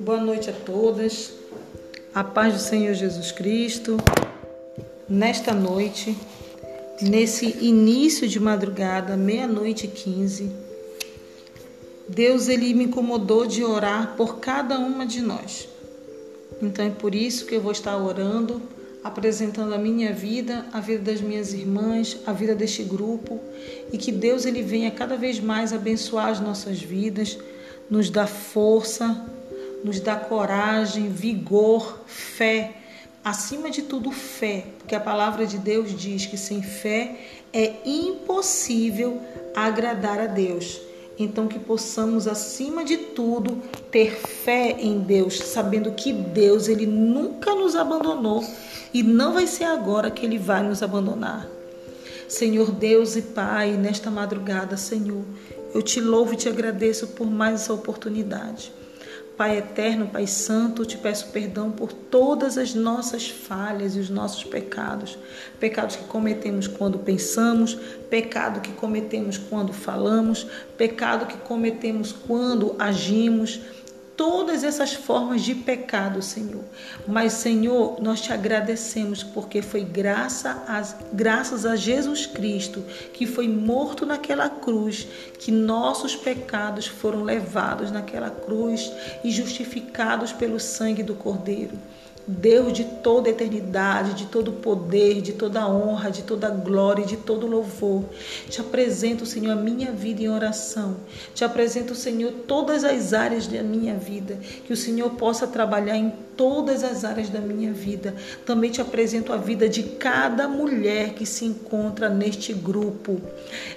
Boa noite a todas. A paz do Senhor Jesus Cristo. Nesta noite, nesse início de madrugada, meia-noite e quinze, Deus ele me incomodou de orar por cada uma de nós. Então é por isso que eu vou estar orando, apresentando a minha vida, a vida das minhas irmãs, a vida deste grupo e que Deus ele venha cada vez mais abençoar as nossas vidas, nos dar força, nos dá coragem, vigor, fé. Acima de tudo, fé, porque a palavra de Deus diz que sem fé é impossível agradar a Deus. Então, que possamos, acima de tudo, ter fé em Deus, sabendo que Deus ele nunca nos abandonou e não vai ser agora que ele vai nos abandonar. Senhor Deus e Pai, nesta madrugada, Senhor, eu te louvo e te agradeço por mais essa oportunidade. Pai eterno, Pai santo, te peço perdão por todas as nossas falhas e os nossos pecados. Pecados que cometemos quando pensamos, pecado que cometemos quando falamos, pecado que cometemos quando agimos todas essas formas de pecado, Senhor. Mas, Senhor, nós te agradecemos porque foi graça a, graças a Jesus Cristo, que foi morto naquela cruz, que nossos pecados foram levados naquela cruz e justificados pelo sangue do Cordeiro. Deus de toda eternidade, de todo poder, de toda honra, de toda glória de todo louvor. Te apresento, Senhor, a minha vida em oração. Te apresento, Senhor, todas as áreas da minha vida. Que o Senhor possa trabalhar em todas as áreas da minha vida. Também te apresento a vida de cada mulher que se encontra neste grupo.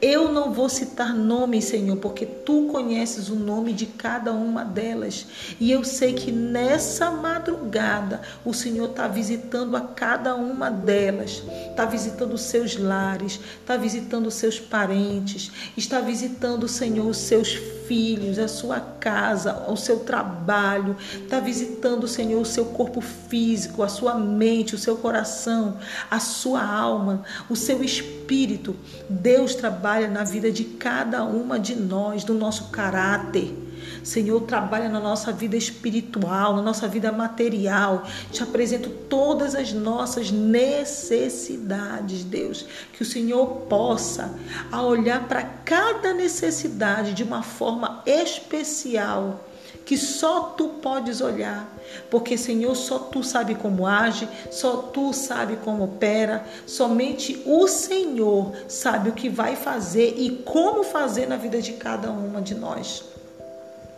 Eu não vou citar nomes, Senhor, porque tu conheces o nome de cada uma delas. E eu sei que nessa madrugada o Senhor está visitando a cada uma delas, está visitando seus lares, está visitando seus parentes, está visitando, Senhor, os seus filhos, a sua casa, o seu trabalho, está visitando, Senhor, o seu corpo físico, a sua mente, o seu coração, a sua alma, o seu espírito. Deus trabalha na vida de cada uma de nós, do nosso caráter. Senhor, trabalha na nossa vida espiritual, na nossa vida material. Te apresento todas as nossas necessidades, Deus. Que o Senhor possa, a olhar para cada necessidade de uma forma especial, que só tu podes olhar, porque Senhor, só tu sabe como age, só tu sabe como opera, somente o Senhor sabe o que vai fazer e como fazer na vida de cada uma de nós.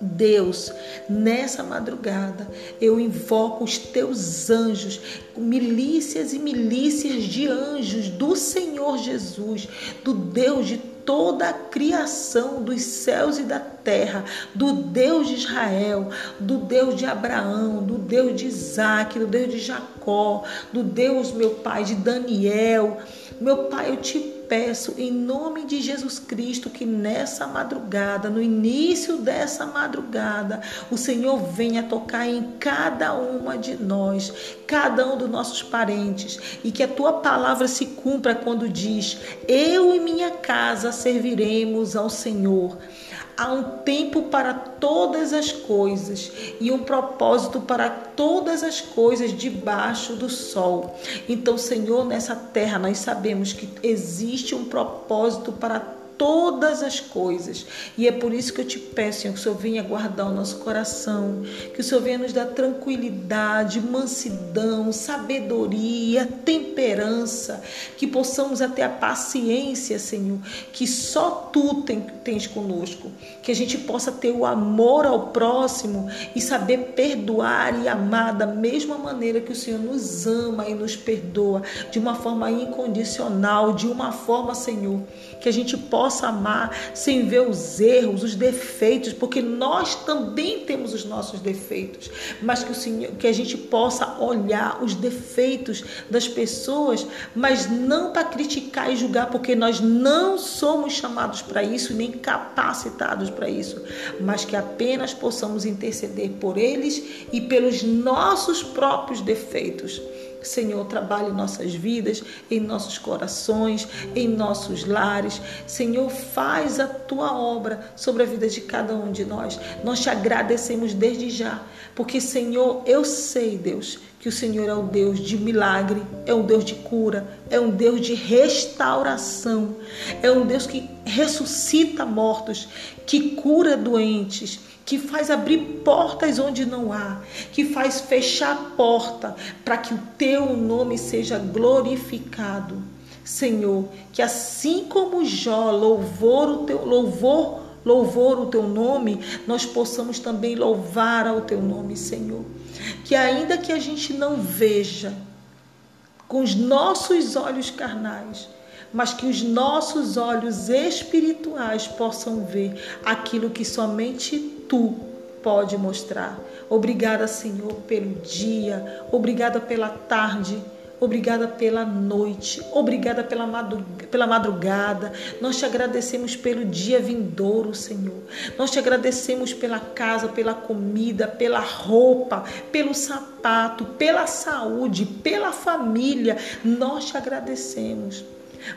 Deus, nessa madrugada, eu invoco os teus anjos, milícias e milícias de anjos do Senhor Jesus, do Deus de toda a criação dos céus e da terra, do Deus de Israel, do Deus de Abraão, do Deus de Isaac, do Deus de Jacó, do Deus, meu Pai, de Daniel. Meu Pai, eu te peço em nome de Jesus Cristo que nessa madrugada, no início dessa madrugada, o Senhor venha tocar em cada uma de nós, cada um dos nossos parentes, e que a tua palavra se cumpra quando diz: Eu e minha casa serviremos ao Senhor. Há um tempo para todas as coisas e um propósito para todas as coisas debaixo do sol. Então, Senhor, nessa terra nós sabemos que existe um propósito para todas as coisas. E é por isso que eu te peço, Senhor, que o Senhor venha guardar o nosso coração, que o Senhor venha nos dar tranquilidade, mansidão, sabedoria, temperança, que possamos até a paciência, Senhor, que só tu tens conosco, que a gente possa ter o amor ao próximo e saber perdoar e amar da mesma maneira que o Senhor nos ama e nos perdoa, de uma forma incondicional, de uma forma, Senhor, que a gente possa possa amar sem ver os erros, os defeitos, porque nós também temos os nossos defeitos, mas que o Senhor, que a gente possa olhar os defeitos das pessoas, mas não para criticar e julgar, porque nós não somos chamados para isso nem capacitados para isso, mas que apenas possamos interceder por eles e pelos nossos próprios defeitos Senhor, trabalhe em nossas vidas, em nossos corações, em nossos lares. Senhor, faz a tua obra sobre a vida de cada um de nós. Nós te agradecemos desde já, porque, Senhor, eu sei, Deus, que o Senhor é o Deus de milagre, é um Deus de cura, é um Deus de restauração, é um Deus que ressuscita mortos, que cura doentes que faz abrir portas onde não há, que faz fechar a porta para que o teu nome seja glorificado. Senhor, que assim como Jó louvor o teu louvor, louvor o teu nome, nós possamos também louvar ao teu nome, Senhor. Que ainda que a gente não veja com os nossos olhos carnais, mas que os nossos olhos espirituais possam ver aquilo que somente tu pode mostrar. Obrigada, Senhor, pelo dia, obrigada pela tarde. Obrigada pela noite, obrigada pela madrugada. Nós te agradecemos pelo dia vindouro, Senhor. Nós te agradecemos pela casa, pela comida, pela roupa, pelo sapato, pela saúde, pela família. Nós te agradecemos.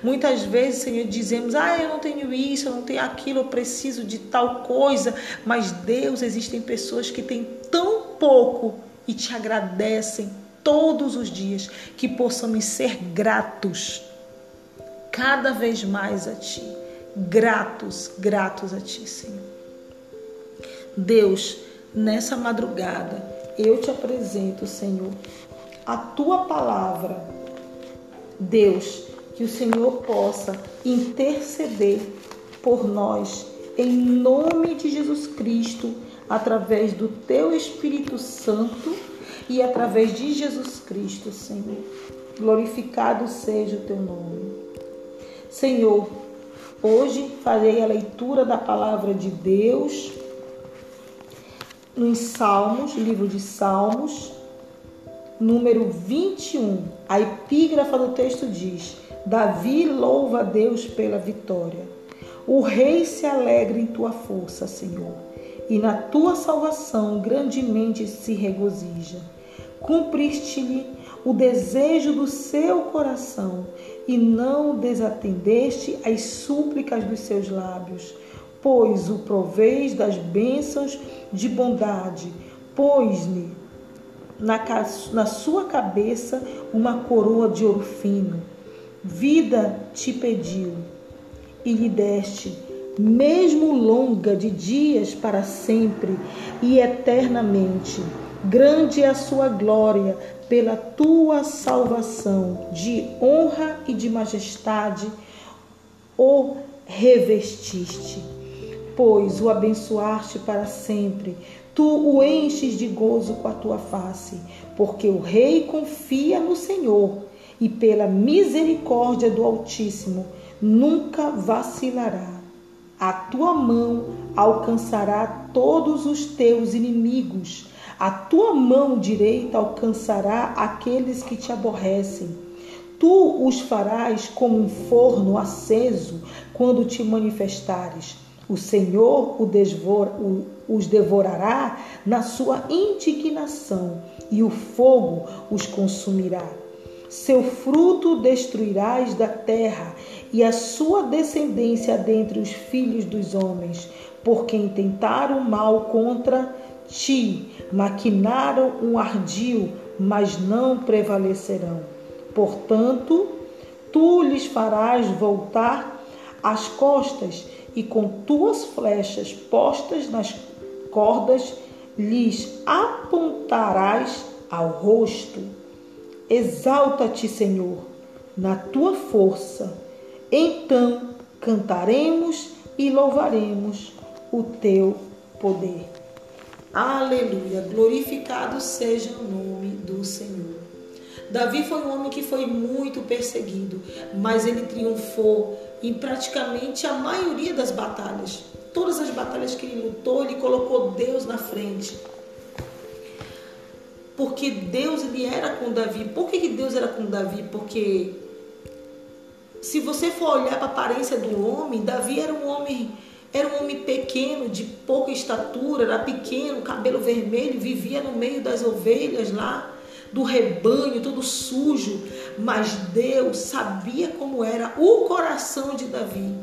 Muitas vezes, Senhor, dizemos: Ah, eu não tenho isso, eu não tenho aquilo, eu preciso de tal coisa. Mas, Deus, existem pessoas que têm tão pouco e te agradecem todos os dias. Que possamos ser gratos cada vez mais a Ti. Gratos, gratos a Ti, Senhor. Deus, nessa madrugada, eu te apresento, Senhor, a Tua palavra. Deus, que o Senhor possa interceder por nós, em nome de Jesus Cristo, através do Teu Espírito Santo e através de Jesus Cristo, Senhor. Glorificado seja o Teu nome. Senhor, hoje farei a leitura da palavra de Deus nos Salmos, livro de Salmos, número 21. A epígrafa do texto diz: Davi louva a Deus pela vitória. O rei se alegra em tua força, Senhor, e na tua salvação grandemente se regozija. Cumpriste-lhe o desejo do seu coração e não desatendeste as súplicas dos seus lábios, pois o proveis das bênçãos de bondade, pôs-lhe na, na sua cabeça uma coroa de ouro fino vida te pediu e lhe deste, mesmo longa de dias para sempre e eternamente. Grande é a sua glória pela tua salvação, de honra e de majestade o revestiste, pois o abençoaste para sempre. Tu o enches de gozo com a tua face, porque o rei confia no Senhor e pela misericórdia do Altíssimo nunca vacilará. A tua mão alcançará todos os teus inimigos. A tua mão direita alcançará aqueles que te aborrecem. Tu os farás como um forno aceso quando te manifestares. O Senhor os devorará na sua indignação e o fogo os consumirá. Seu fruto destruirás da terra, e a sua descendência dentre os filhos dos homens, por quem tentaram mal contra ti, maquinaram um ardil, mas não prevalecerão. Portanto, tu lhes farás voltar as costas, e com tuas flechas postas nas cordas, lhes apontarás ao rosto. Exalta-te, Senhor, na tua força. Então cantaremos e louvaremos o teu poder. Aleluia! Glorificado seja o nome do Senhor. Davi foi um homem que foi muito perseguido, mas ele triunfou em praticamente a maioria das batalhas. Todas as batalhas que ele lutou, ele colocou Deus na frente porque Deus ele era com Davi. Por que, que Deus era com Davi? Porque se você for olhar para a aparência do homem, Davi era um homem era um homem pequeno, de pouca estatura, era pequeno, cabelo vermelho, vivia no meio das ovelhas lá. do rebanho, todo sujo, mas Deus sabia como era o coração de Davi.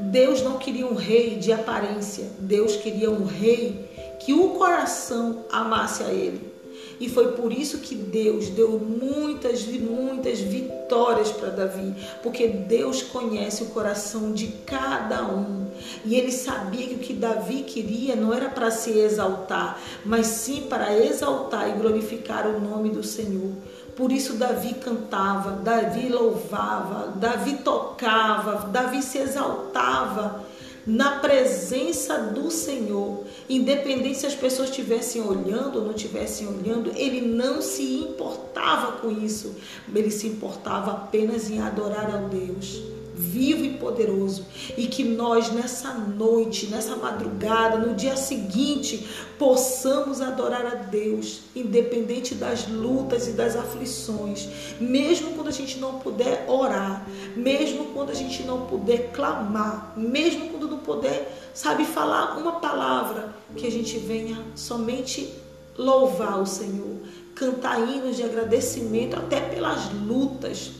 Deus não queria um rei de aparência, Deus queria um rei que o coração amasse a ele. E foi por isso que Deus deu muitas e muitas vitórias para Davi, porque Deus conhece o coração de cada um. E ele sabia que o que Davi queria não era para se exaltar, mas sim para exaltar e glorificar o nome do Senhor. Por isso Davi cantava, Davi louvava, Davi tocava, Davi se exaltava na presença do Senhor, independente se as pessoas estivessem olhando ou não estivessem olhando, ele não se importava com isso, ele se importava apenas em adorar ao Deus vivo e poderoso, e que nós nessa noite, nessa madrugada, no dia seguinte, possamos adorar a Deus, independente das lutas e das aflições, mesmo quando a gente não puder orar, mesmo quando a gente não puder clamar, mesmo quando não puder, sabe, falar uma palavra, que a gente venha somente louvar o Senhor, cantar hinos de agradecimento até pelas lutas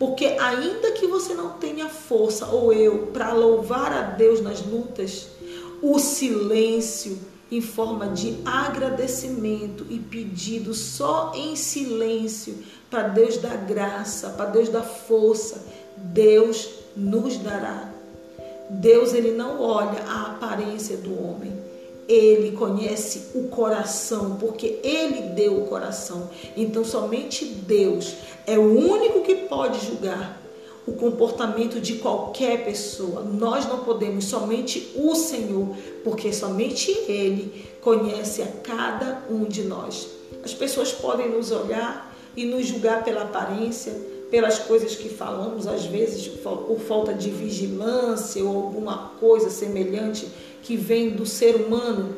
porque ainda que você não tenha força ou eu para louvar a Deus nas lutas, o silêncio em forma de agradecimento e pedido só em silêncio para Deus dar graça, para Deus dar força, Deus nos dará. Deus ele não olha a aparência do homem, ele conhece o coração, porque ele deu o coração. Então, somente Deus é o único que pode julgar o comportamento de qualquer pessoa. Nós não podemos, somente o Senhor, porque somente Ele conhece a cada um de nós. As pessoas podem nos olhar e nos julgar pela aparência, pelas coisas que falamos, às vezes por falta de vigilância ou alguma coisa semelhante que vem do ser humano,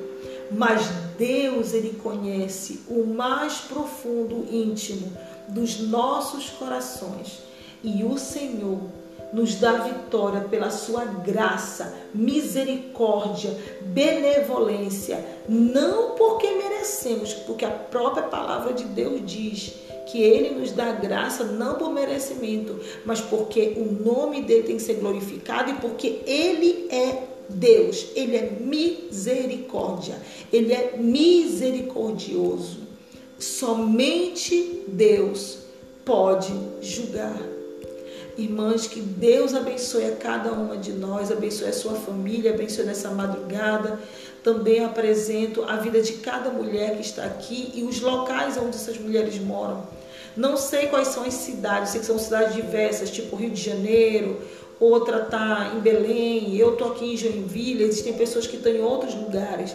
mas Deus ele conhece o mais profundo íntimo dos nossos corações. E o Senhor nos dá vitória pela sua graça, misericórdia, benevolência, não porque merecemos, porque a própria palavra de Deus diz que ele nos dá graça não por merecimento, mas porque o nome dele tem que ser glorificado e porque ele é Deus, ele é misericórdia, ele é misericordioso. Somente Deus pode julgar. Irmãs, que Deus abençoe a cada uma de nós, abençoe a sua família, abençoe nessa madrugada. Também apresento a vida de cada mulher que está aqui e os locais onde essas mulheres moram. Não sei quais são as cidades, sei que são cidades diversas, tipo Rio de Janeiro, outra está em Belém, eu estou aqui em Joinville, existem pessoas que estão em outros lugares.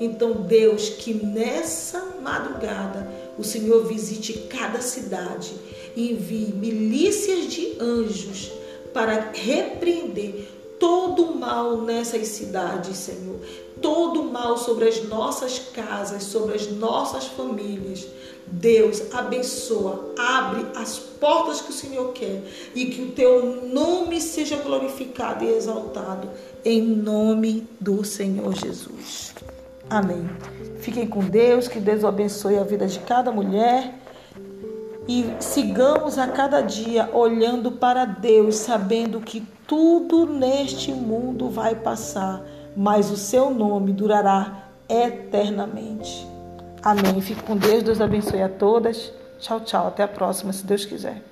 Então, Deus, que nessa madrugada o Senhor visite cada cidade e envie milícias de anjos para repreender todo o mal nessas cidades, Senhor. Todo o mal sobre as nossas casas, sobre as nossas famílias. Deus abençoa, abre as portas que o Senhor quer e que o teu nome seja glorificado e exaltado em nome do Senhor Jesus. Amém. Fiquem com Deus, que Deus abençoe a vida de cada mulher e sigamos a cada dia olhando para Deus, sabendo que tudo neste mundo vai passar, mas o seu nome durará eternamente. Amém. Fique com Deus. Deus abençoe a todas. Tchau, tchau. Até a próxima, se Deus quiser.